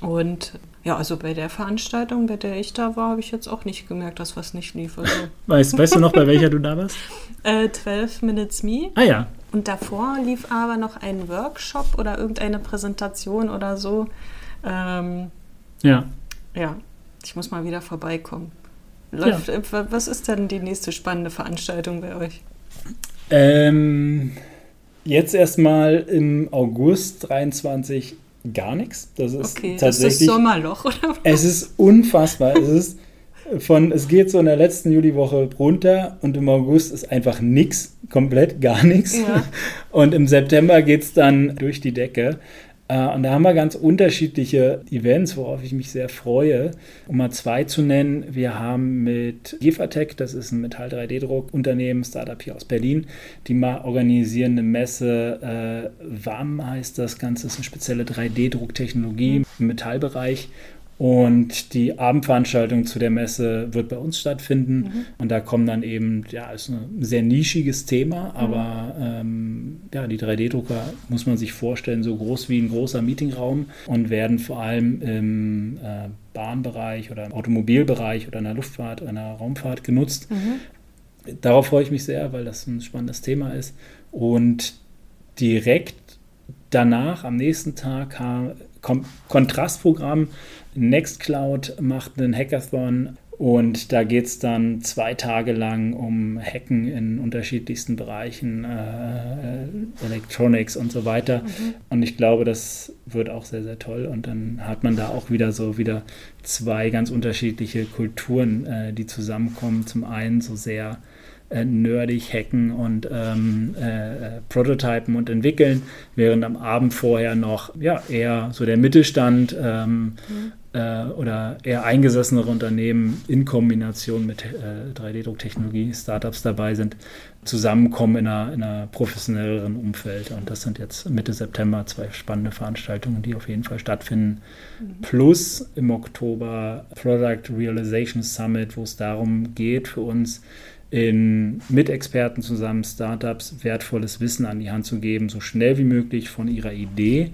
Und ja, also bei der Veranstaltung, bei der ich da war, habe ich jetzt auch nicht gemerkt, dass was nicht lief. Also. Weißt, weißt du noch, bei welcher du da warst? äh, 12 Minutes Me. Ah ja. Und davor lief aber noch ein Workshop oder irgendeine Präsentation oder so. Ähm, ja. Ja, ich muss mal wieder vorbeikommen. Läuft, ja. Äh, was ist denn die nächste spannende Veranstaltung bei euch? Ähm, jetzt erstmal im August 23 gar nichts. Das ist okay, tatsächlich. Ist das Sommerloch, oder? Es ist unfassbar. es ist von, es geht so in der letzten Juliwoche runter und im August ist einfach nichts, komplett gar nichts. Ja. Und im September geht es dann durch die Decke. Äh, und da haben wir ganz unterschiedliche Events, worauf ich mich sehr freue. Um mal zwei zu nennen, wir haben mit Gefatec, das ist ein Metall-3D-Druck-Unternehmen, Startup hier aus Berlin, die mal organisieren eine Messe, äh, WAM heißt das Ganze, ist eine spezielle 3D-Drucktechnologie im Metallbereich. Und die Abendveranstaltung zu der Messe wird bei uns stattfinden. Mhm. Und da kommen dann eben, ja, ist ein sehr nischiges Thema, mhm. aber ähm, ja, die 3D-Drucker muss man sich vorstellen, so groß wie ein großer Meetingraum und werden vor allem im äh, Bahnbereich oder im Automobilbereich oder in der Luftfahrt, in der Raumfahrt genutzt. Mhm. Darauf freue ich mich sehr, weil das ein spannendes Thema ist. Und direkt danach, am nächsten Tag, kommt Kontrastprogramm Nextcloud macht einen Hackathon Und da geht es dann zwei Tage lang um Hacken in unterschiedlichsten Bereichen, äh, Electronics und so weiter. Mhm. Und ich glaube, das wird auch sehr, sehr toll. Und dann hat man da auch wieder so wieder zwei ganz unterschiedliche Kulturen, äh, die zusammenkommen. Zum einen so sehr äh, nerdig hacken und ähm, äh, prototypen und entwickeln, während am Abend vorher noch ja, eher so der Mittelstand ähm, mhm. äh, oder eher eingesessenere Unternehmen in Kombination mit äh, 3D-Drucktechnologie, Startups dabei sind, zusammenkommen in einer, in einer professionelleren Umfeld. Und das sind jetzt Mitte September zwei spannende Veranstaltungen, die auf jeden Fall stattfinden. Mhm. Plus im Oktober Product Realization Summit, wo es darum geht, für uns in, mit Experten zusammen Startups wertvolles Wissen an die Hand zu geben, so schnell wie möglich von ihrer Idee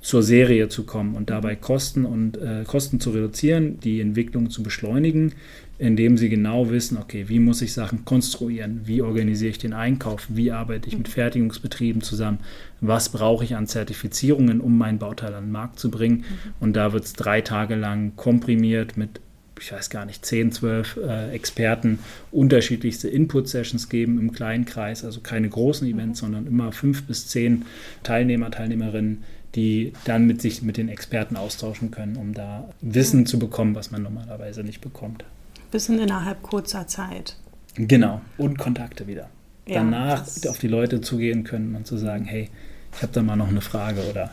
zur Serie zu kommen und dabei Kosten und äh, Kosten zu reduzieren, die Entwicklung zu beschleunigen, indem sie genau wissen, okay, wie muss ich Sachen konstruieren, wie organisiere ich den Einkauf, wie arbeite ich mit Fertigungsbetrieben zusammen, was brauche ich an Zertifizierungen, um mein Bauteil an den Markt zu bringen. Mhm. Und da wird es drei Tage lang komprimiert mit ich weiß gar nicht, 10, 12 äh, Experten unterschiedlichste Input-Sessions geben im kleinen Kreis, also keine großen Events, mhm. sondern immer fünf bis zehn Teilnehmer, Teilnehmerinnen, die dann mit sich mit den Experten austauschen können, um da Wissen mhm. zu bekommen, was man normalerweise nicht bekommt. Wissen innerhalb kurzer Zeit. Genau, und Kontakte wieder. Ja, Danach auf die Leute zugehen können und zu sagen, hey, ich habe da mal noch eine Frage oder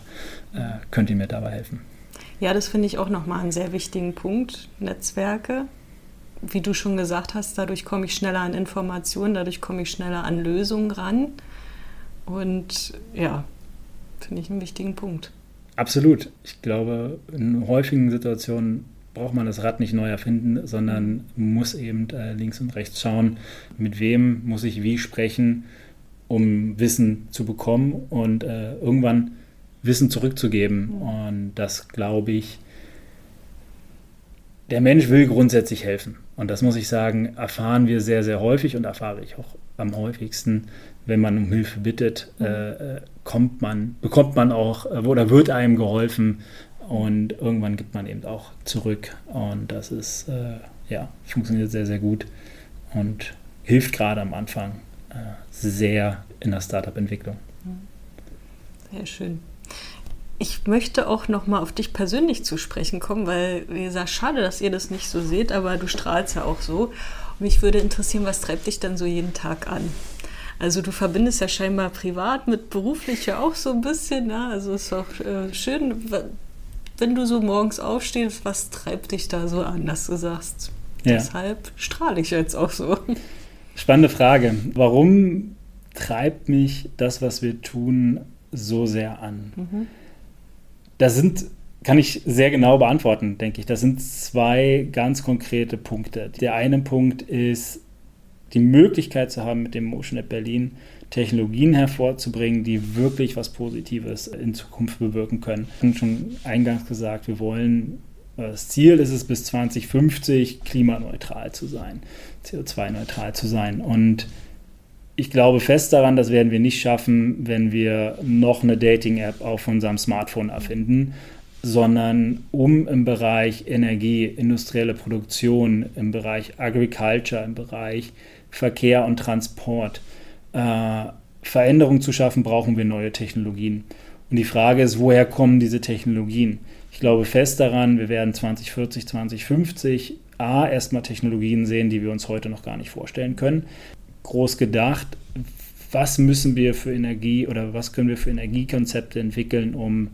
äh, könnt ihr mir dabei helfen? Ja, das finde ich auch nochmal einen sehr wichtigen Punkt. Netzwerke. Wie du schon gesagt hast, dadurch komme ich schneller an Informationen, dadurch komme ich schneller an Lösungen ran. Und ja, finde ich einen wichtigen Punkt. Absolut. Ich glaube, in häufigen Situationen braucht man das Rad nicht neu erfinden, sondern muss eben äh, links und rechts schauen, mit wem muss ich wie sprechen, um Wissen zu bekommen. Und äh, irgendwann Wissen zurückzugeben. Und das glaube ich, der Mensch will grundsätzlich helfen. Und das muss ich sagen, erfahren wir sehr, sehr häufig und erfahre ich auch am häufigsten, wenn man um Hilfe bittet, äh, äh kommt man, bekommt man auch äh, oder wird einem geholfen und irgendwann gibt man eben auch zurück. Und das ist, äh, ja, funktioniert sehr, sehr gut und hilft gerade am Anfang äh, sehr in der Startup-Entwicklung. Sehr schön. Ich möchte auch noch mal auf dich persönlich zu sprechen kommen, weil, wie gesagt, schade, dass ihr das nicht so seht, aber du strahlst ja auch so. Und mich würde interessieren, was treibt dich dann so jeden Tag an? Also du verbindest ja scheinbar privat mit beruflich ja auch so ein bisschen. Ne? Also es ist auch äh, schön, wenn du so morgens aufstehst, was treibt dich da so an, dass du sagst, ja. deshalb strahle ich jetzt auch so. Spannende Frage. Warum treibt mich das, was wir tun, so sehr an? Mhm. Das sind, kann ich sehr genau beantworten, denke ich. Das sind zwei ganz konkrete Punkte. Der eine Punkt ist, die Möglichkeit zu haben, mit dem Motion App Berlin Technologien hervorzubringen, die wirklich was Positives in Zukunft bewirken können. Ich habe schon eingangs gesagt, wir wollen, das Ziel ist es, bis 2050 klimaneutral zu sein, CO2-neutral zu sein. Und ich glaube fest daran, das werden wir nicht schaffen, wenn wir noch eine Dating-App auf unserem Smartphone erfinden, sondern um im Bereich Energie, industrielle Produktion, im Bereich Agriculture, im Bereich Verkehr und Transport äh, Veränderungen zu schaffen, brauchen wir neue Technologien. Und die Frage ist, woher kommen diese Technologien? Ich glaube fest daran, wir werden 2040, 2050 A, erstmal Technologien sehen, die wir uns heute noch gar nicht vorstellen können groß gedacht, was müssen wir für Energie oder was können wir für Energiekonzepte entwickeln, um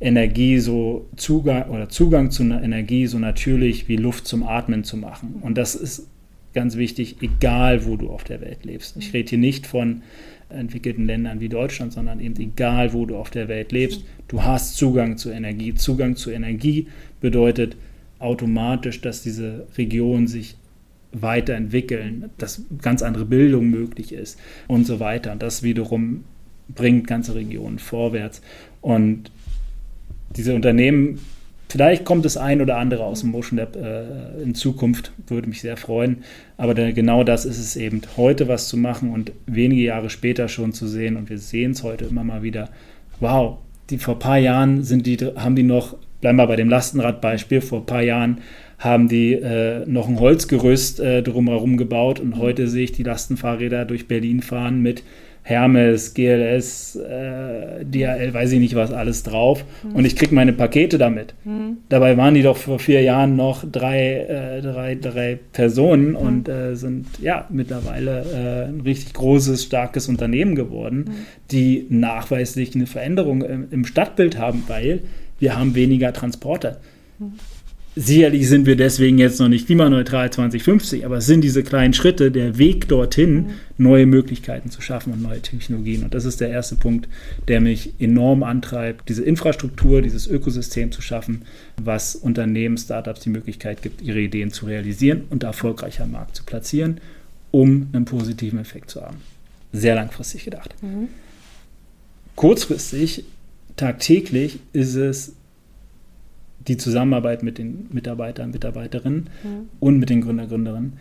Energie so Zugang oder Zugang zu einer Energie so natürlich wie Luft zum Atmen zu machen. Und das ist ganz wichtig, egal wo du auf der Welt lebst. Ich rede hier nicht von entwickelten Ländern wie Deutschland, sondern eben egal wo du auf der Welt lebst, du hast Zugang zu Energie. Zugang zu Energie bedeutet automatisch, dass diese Region sich weiterentwickeln, dass ganz andere Bildung möglich ist und so weiter. Und das wiederum bringt ganze Regionen vorwärts. Und diese Unternehmen, vielleicht kommt das ein oder andere aus dem Motion Lab äh, in Zukunft, würde mich sehr freuen. Aber der, genau das ist es eben, heute was zu machen und wenige Jahre später schon zu sehen. Und wir sehen es heute immer mal wieder. Wow, die vor ein paar Jahren sind die, haben die noch, bleiben wir bei dem Lastenradbeispiel, vor ein paar Jahren haben die äh, noch ein Holzgerüst äh, drumherum gebaut und heute sehe ich die Lastenfahrräder durch Berlin fahren mit Hermes, GLS, äh, DHL, weiß ich nicht was alles drauf mhm. und ich kriege meine Pakete damit. Mhm. Dabei waren die doch vor vier Jahren noch drei, äh, drei, drei Personen mhm. und äh, sind ja mittlerweile äh, ein richtig großes, starkes Unternehmen geworden, mhm. die nachweislich eine Veränderung im, im, Stadtbild haben, weil wir haben weniger Transporte. Mhm. Sicherlich sind wir deswegen jetzt noch nicht klimaneutral 2050, aber es sind diese kleinen Schritte, der Weg dorthin, mhm. neue Möglichkeiten zu schaffen und neue Technologien. Und das ist der erste Punkt, der mich enorm antreibt, diese Infrastruktur, dieses Ökosystem zu schaffen, was Unternehmen, Startups die Möglichkeit gibt, ihre Ideen zu realisieren und erfolgreich am Markt zu platzieren, um einen positiven Effekt zu haben. Sehr langfristig gedacht. Mhm. Kurzfristig, tagtäglich ist es die Zusammenarbeit mit den Mitarbeitern, Mitarbeiterinnen mhm. und mit den Gründer, Gründerinnen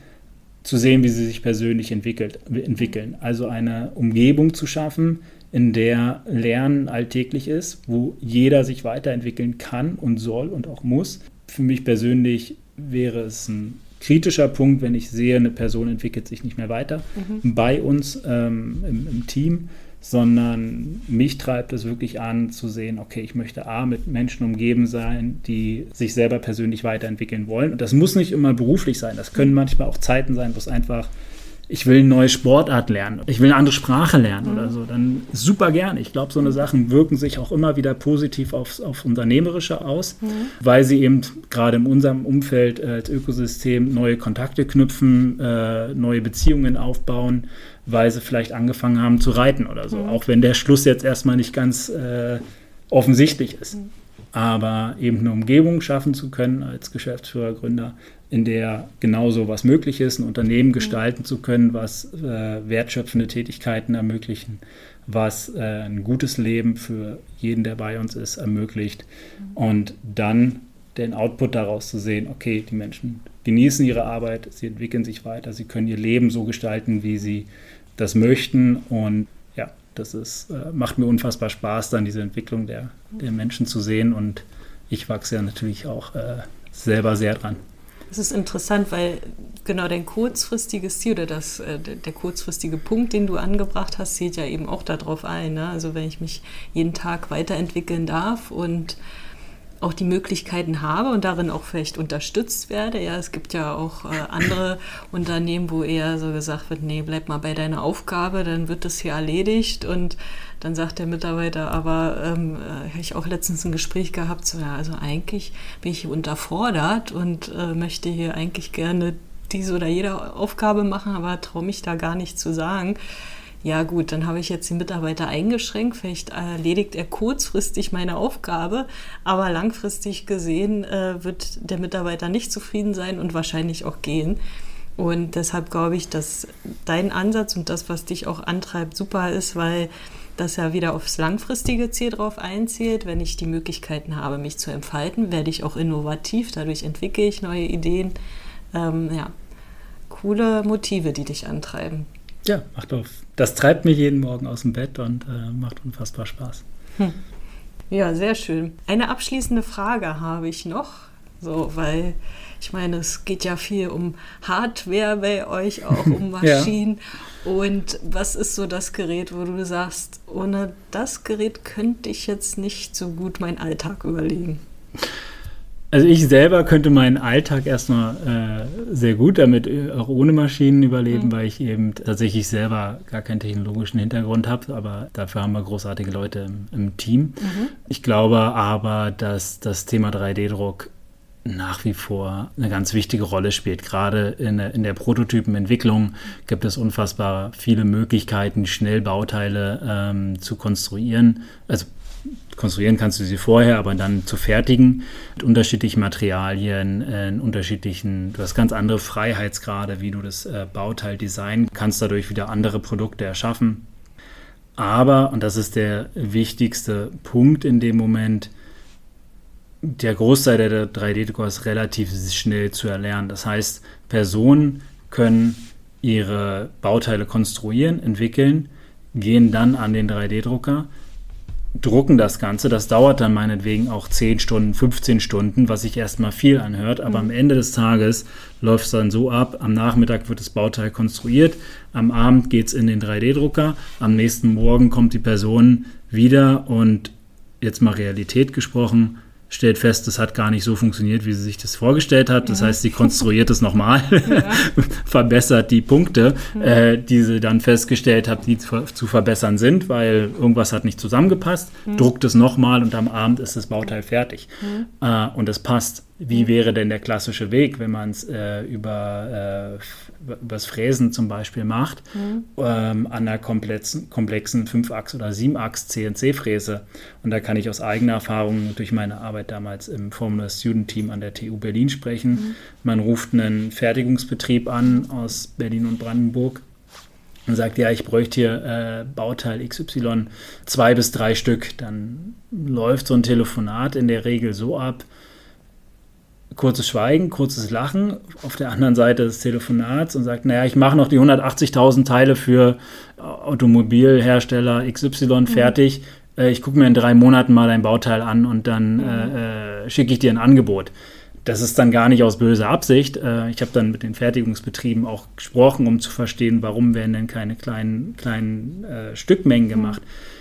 zu sehen, wie sie sich persönlich entwickelt, entwickeln. Also eine Umgebung zu schaffen, in der Lernen alltäglich ist, wo jeder sich weiterentwickeln kann und soll und auch muss. Für mich persönlich wäre es ein kritischer Punkt, wenn ich sehe, eine Person entwickelt sich nicht mehr weiter mhm. bei uns ähm, im, im Team sondern mich treibt es wirklich an zu sehen, okay, ich möchte A, mit Menschen umgeben sein, die sich selber persönlich weiterentwickeln wollen. Und das muss nicht immer beruflich sein, das können manchmal auch Zeiten sein, wo es einfach, ich will eine neue Sportart lernen, ich will eine andere Sprache lernen mhm. oder so, dann super gerne. Ich glaube, so eine Sachen wirken sich auch immer wieder positiv aufs, auf Unternehmerische aus, mhm. weil sie eben gerade in unserem Umfeld äh, als Ökosystem neue Kontakte knüpfen, äh, neue Beziehungen aufbauen weil sie vielleicht angefangen haben zu reiten oder so. Mhm. Auch wenn der Schluss jetzt erstmal nicht ganz äh, offensichtlich ist. Mhm. Aber eben eine Umgebung schaffen zu können als Geschäftsführer, Gründer, in der genauso was möglich ist, ein Unternehmen mhm. gestalten zu können, was äh, wertschöpfende Tätigkeiten ermöglichen, was äh, ein gutes Leben für jeden, der bei uns ist, ermöglicht. Mhm. Und dann den Output daraus zu sehen, okay, die Menschen genießen ihre Arbeit, sie entwickeln sich weiter, sie können ihr Leben so gestalten, wie sie das möchten. Und ja, das ist, äh, macht mir unfassbar Spaß, dann diese Entwicklung der, der Menschen zu sehen. Und ich wachse ja natürlich auch äh, selber sehr dran. Das ist interessant, weil genau dein kurzfristiges Ziel oder das, äh, der kurzfristige Punkt, den du angebracht hast, zählt ja eben auch darauf ein. Ne? Also wenn ich mich jeden Tag weiterentwickeln darf und auch die Möglichkeiten habe und darin auch vielleicht unterstützt werde. Ja, es gibt ja auch äh, andere Unternehmen, wo eher so gesagt wird, nee, bleib mal bei deiner Aufgabe, dann wird das hier erledigt und dann sagt der Mitarbeiter, aber ähm, äh, habe ich auch letztens ein Gespräch gehabt, so ja, also eigentlich bin ich hier unterfordert und äh, möchte hier eigentlich gerne diese oder jede Aufgabe machen, aber traue mich da gar nicht zu sagen ja gut, dann habe ich jetzt den Mitarbeiter eingeschränkt, vielleicht erledigt er kurzfristig meine Aufgabe, aber langfristig gesehen äh, wird der Mitarbeiter nicht zufrieden sein und wahrscheinlich auch gehen. Und deshalb glaube ich, dass dein Ansatz und das, was dich auch antreibt, super ist, weil das ja wieder aufs langfristige Ziel drauf einzielt. Wenn ich die Möglichkeiten habe, mich zu entfalten, werde ich auch innovativ, dadurch entwickle ich neue Ideen. Ähm, ja, coole Motive, die dich antreiben. Ja, macht auf. Das treibt mich jeden Morgen aus dem Bett und äh, macht unfassbar Spaß. Hm. Ja, sehr schön. Eine abschließende Frage habe ich noch, so, weil ich meine, es geht ja viel um Hardware bei euch, auch um Maschinen. ja. Und was ist so das Gerät, wo du sagst, ohne das Gerät könnte ich jetzt nicht so gut meinen Alltag überlegen? Also ich selber könnte meinen Alltag erstmal äh, sehr gut damit äh, auch ohne Maschinen überleben, mhm. weil ich eben tatsächlich selber gar keinen technologischen Hintergrund habe, aber dafür haben wir großartige Leute im, im Team. Mhm. Ich glaube aber, dass das Thema 3D-Druck nach wie vor eine ganz wichtige Rolle spielt. Gerade in, in der Prototypenentwicklung gibt es unfassbar viele Möglichkeiten, schnell Bauteile ähm, zu konstruieren. Also konstruieren kannst du sie vorher, aber dann zu fertigen mit unterschiedlichen Materialien, in unterschiedlichen, du hast ganz andere Freiheitsgrade, wie du das äh, Bauteil designen kannst, dadurch wieder andere Produkte erschaffen. Aber, und das ist der wichtigste Punkt in dem Moment, der Großteil der 3D-Drucker ist relativ schnell zu erlernen. Das heißt, Personen können ihre Bauteile konstruieren, entwickeln, gehen dann an den 3D-Drucker, drucken das Ganze. Das dauert dann meinetwegen auch 10 Stunden, 15 Stunden, was sich erstmal viel anhört. Aber mhm. am Ende des Tages läuft es dann so ab, am Nachmittag wird das Bauteil konstruiert, am Abend geht es in den 3D-Drucker, am nächsten Morgen kommt die Person wieder und jetzt mal Realität gesprochen, stellt fest, das hat gar nicht so funktioniert, wie sie sich das vorgestellt hat. Das ja. heißt, sie konstruiert es nochmal, ja. verbessert die Punkte, ja. äh, die sie dann festgestellt hat, die zu, verbessern sind, weil irgendwas hat nicht zusammengepasst, mhm. druckt es nochmal und am Abend ist das Bauteil fertig. Mhm. Äh, und es passt. Wie wäre denn der klassische Weg, wenn man es äh, über äh, das Fräsen zum Beispiel macht, mhm. ähm, an einer komplexen, komplexen 5-Achs- oder 7-Achs CNC-Fräse? Und da kann ich aus eigener Erfahrung durch meine Arbeit damals im Formula Student Team an der TU Berlin sprechen. Mhm. Man ruft einen Fertigungsbetrieb an aus Berlin und Brandenburg und sagt, ja, ich bräuchte hier äh, Bauteil XY zwei bis drei Stück. Dann läuft so ein Telefonat in der Regel so ab, kurzes Schweigen, kurzes Lachen auf der anderen Seite des Telefonats und sagt, naja, ich mache noch die 180.000 Teile für Automobilhersteller XY mhm. fertig. Äh, ich gucke mir in drei Monaten mal dein Bauteil an und dann mhm. äh, äh, schicke ich dir ein Angebot. Das ist dann gar nicht aus böser Absicht. Äh, ich habe dann mit den Fertigungsbetrieben auch gesprochen, um zu verstehen, warum werden denn keine kleinen, kleinen äh, Stückmengen mhm. gemacht. Mhm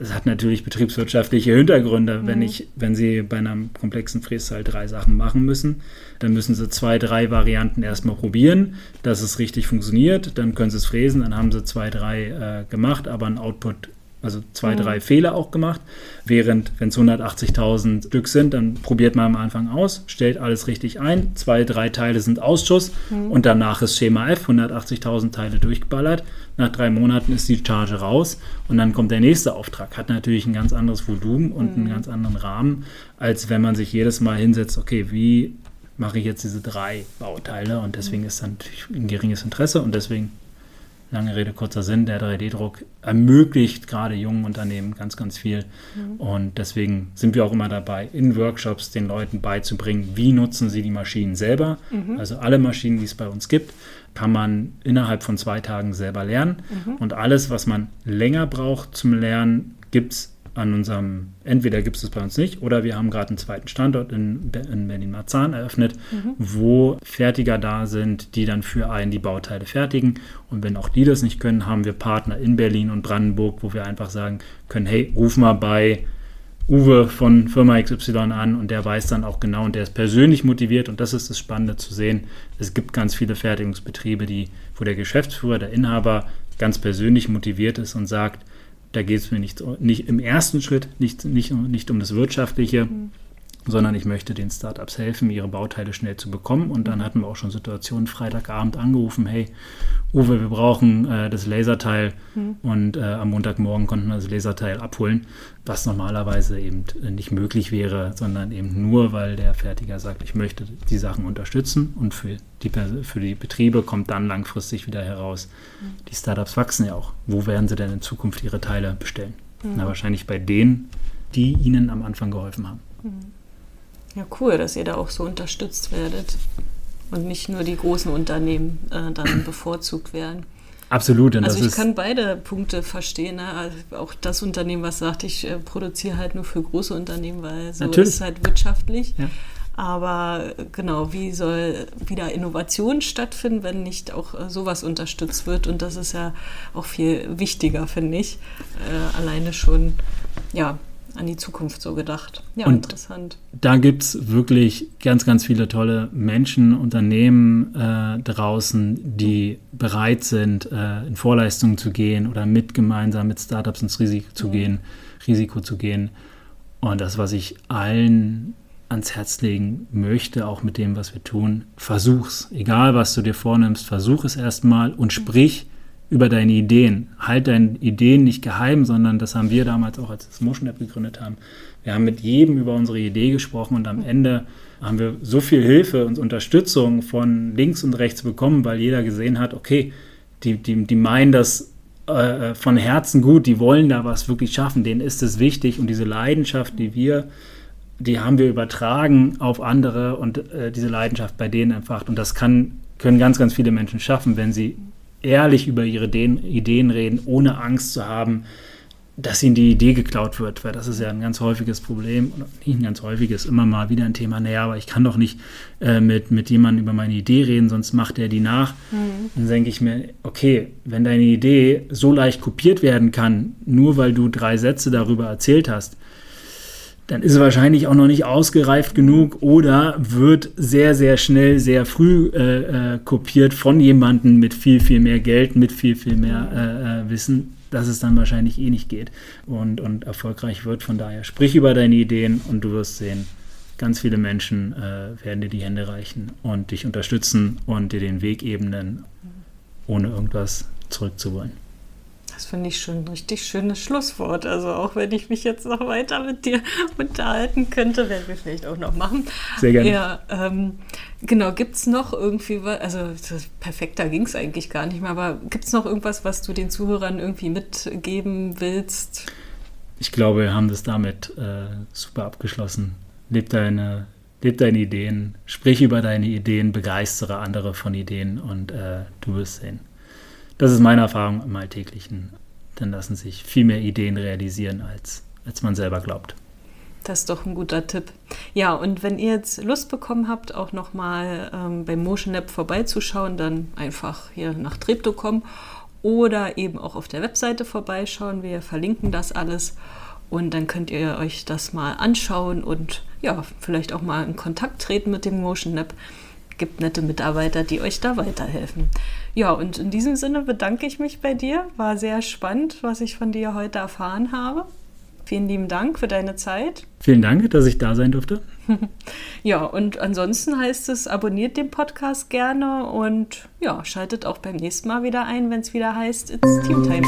es hat natürlich betriebswirtschaftliche Hintergründe. Mhm. Wenn, ich, wenn Sie bei einem komplexen Frästeil drei Sachen machen müssen, dann müssen Sie zwei, drei Varianten erstmal probieren, dass es richtig funktioniert. Dann können Sie es fräsen, dann haben Sie zwei, drei äh, gemacht, aber ein Output also zwei, mhm. drei Fehler auch gemacht. Während, wenn es 180.000 Stück sind, dann probiert man am Anfang aus, stellt alles richtig ein. Zwei, drei Teile sind Ausschuss mhm. und danach ist Schema F, 180.000 Teile durchgeballert. Nach drei Monaten ist die Charge raus und dann kommt der nächste Auftrag. Hat natürlich ein ganz anderes Volumen und mhm. einen ganz anderen Rahmen, als wenn man sich jedes Mal hinsetzt, okay, wie mache ich jetzt diese drei Bauteile und deswegen ist dann natürlich ein geringes Interesse und deswegen Lange Rede, kurzer Sinn, der 3D-Druck ermöglicht gerade jungen Unternehmen ganz, ganz viel. Mhm. Und deswegen sind wir auch immer dabei, in Workshops den Leuten beizubringen, wie nutzen sie die Maschinen selber. Mhm. Also alle Maschinen, die es bei uns gibt, kann man innerhalb von zwei Tagen selber lernen. Mhm. Und alles, was man länger braucht zum Lernen, gibt es an unserem, entweder gibt es das bei uns nicht oder wir haben gerade einen zweiten Standort in, in Berlin-Marzahn eröffnet, mhm. wo Fertiger da sind, die dann für einen die Bauteile fertigen. Und wenn auch die das nicht können, haben wir Partner in Berlin und Brandenburg, wo wir einfach sagen können, hey, ruf mal bei Uwe von Firma XY an und der weiß dann auch genau und der ist persönlich motiviert und das ist das Spannende zu sehen. Es gibt ganz viele Fertigungsbetriebe, die, wo der Geschäftsführer, der Inhaber ganz persönlich motiviert ist und sagt, da geht es mir nicht, nicht im ersten Schritt nicht, nicht, nicht um das Wirtschaftliche, mhm. Sondern ich möchte den Startups helfen, ihre Bauteile schnell zu bekommen. Und dann mhm. hatten wir auch schon Situationen, Freitagabend angerufen, hey, Uwe, wir brauchen äh, das Laserteil mhm. und äh, am Montagmorgen konnten wir das Laserteil abholen, was normalerweise eben nicht möglich wäre, sondern eben nur, weil der Fertiger sagt, ich möchte die Sachen unterstützen und für die, für die Betriebe kommt dann langfristig wieder heraus, mhm. die Startups wachsen ja auch. Wo werden sie denn in Zukunft ihre Teile bestellen? Mhm. Na, wahrscheinlich bei denen, die ihnen am Anfang geholfen haben. Ja, cool, dass ihr da auch so unterstützt werdet und nicht nur die großen Unternehmen äh, dann bevorzugt werden. Absolut. Und also ich kann beide Punkte verstehen. Ne? Also auch das Unternehmen, was sagt, ich äh, produziere halt nur für große Unternehmen, weil so Natürlich. ist es halt wirtschaftlich. Ja. Aber genau, wie soll wieder Innovation stattfinden, wenn nicht auch äh, sowas unterstützt wird? Und das ist ja auch viel wichtiger, finde ich. Äh, alleine schon, ja, an die Zukunft so gedacht. Ja, und interessant. Da gibt es wirklich ganz, ganz viele tolle Menschen, Unternehmen äh, draußen, die bereit sind, äh, in Vorleistungen zu gehen oder mit gemeinsam mit Startups ins Risiko zu, ja. gehen, Risiko zu gehen. Und das, was ich allen ans Herz legen möchte, auch mit dem, was wir tun, versuch's. Egal, was du dir vornimmst, versuch es erstmal und sprich über deine Ideen. Halt deine Ideen nicht geheim, sondern das haben wir damals auch, als das Motion App gegründet haben. Wir haben mit jedem über unsere Idee gesprochen und am Ende haben wir so viel Hilfe und Unterstützung von links und rechts bekommen, weil jeder gesehen hat, okay, die, die, die meinen das äh, von Herzen gut, die wollen da was wirklich schaffen, denen ist es wichtig und diese Leidenschaft, die wir, die haben wir übertragen auf andere und äh, diese Leidenschaft bei denen entfacht und das kann, können ganz, ganz viele Menschen schaffen, wenn sie ehrlich über ihre Ideen reden, ohne Angst zu haben, dass ihnen die Idee geklaut wird, weil das ist ja ein ganz häufiges Problem, nicht ein ganz häufiges, immer mal wieder ein Thema, naja, aber ich kann doch nicht äh, mit, mit jemandem über meine Idee reden, sonst macht er die nach. Mhm. Dann denke ich mir, okay, wenn deine Idee so leicht kopiert werden kann, nur weil du drei Sätze darüber erzählt hast, dann ist es wahrscheinlich auch noch nicht ausgereift genug oder wird sehr, sehr schnell, sehr früh äh, äh, kopiert von jemandem mit viel, viel mehr Geld, mit viel, viel mehr äh, äh, Wissen, dass es dann wahrscheinlich eh nicht geht und, und erfolgreich wird. Von daher sprich über deine Ideen und du wirst sehen, ganz viele Menschen äh, werden dir die Hände reichen und dich unterstützen und dir den Weg ebnen, ohne irgendwas zurückzuwollen. Das finde ich schon ein richtig schönes Schlusswort. Also auch wenn ich mich jetzt noch weiter mit dir unterhalten könnte, werden wir vielleicht auch noch machen. Sehr gerne. Ja, ähm, genau. Gibt es noch irgendwie was, also perfekter ging es eigentlich gar nicht mehr, aber gibt es noch irgendwas, was du den Zuhörern irgendwie mitgeben willst? Ich glaube, wir haben das damit äh, super abgeschlossen. Leb deine, leb deine Ideen, sprich über deine Ideen, begeistere andere von Ideen und äh, du wirst sehen. Das ist meine Erfahrung im Alltäglichen. Dann lassen sich viel mehr Ideen realisieren, als, als man selber glaubt. Das ist doch ein guter Tipp. Ja, und wenn ihr jetzt Lust bekommen habt, auch nochmal ähm, beim Motion Lab vorbeizuschauen, dann einfach hier nach Treptow kommen oder eben auch auf der Webseite vorbeischauen. Wir verlinken das alles und dann könnt ihr euch das mal anschauen und ja, vielleicht auch mal in Kontakt treten mit dem Motion Lab gibt nette Mitarbeiter, die euch da weiterhelfen. Ja, und in diesem Sinne bedanke ich mich bei dir. War sehr spannend, was ich von dir heute erfahren habe. Vielen lieben Dank für deine Zeit. Vielen Dank, dass ich da sein durfte. ja, und ansonsten heißt es, abonniert den Podcast gerne und ja, schaltet auch beim nächsten Mal wieder ein, wenn es wieder heißt, It's Teamtime.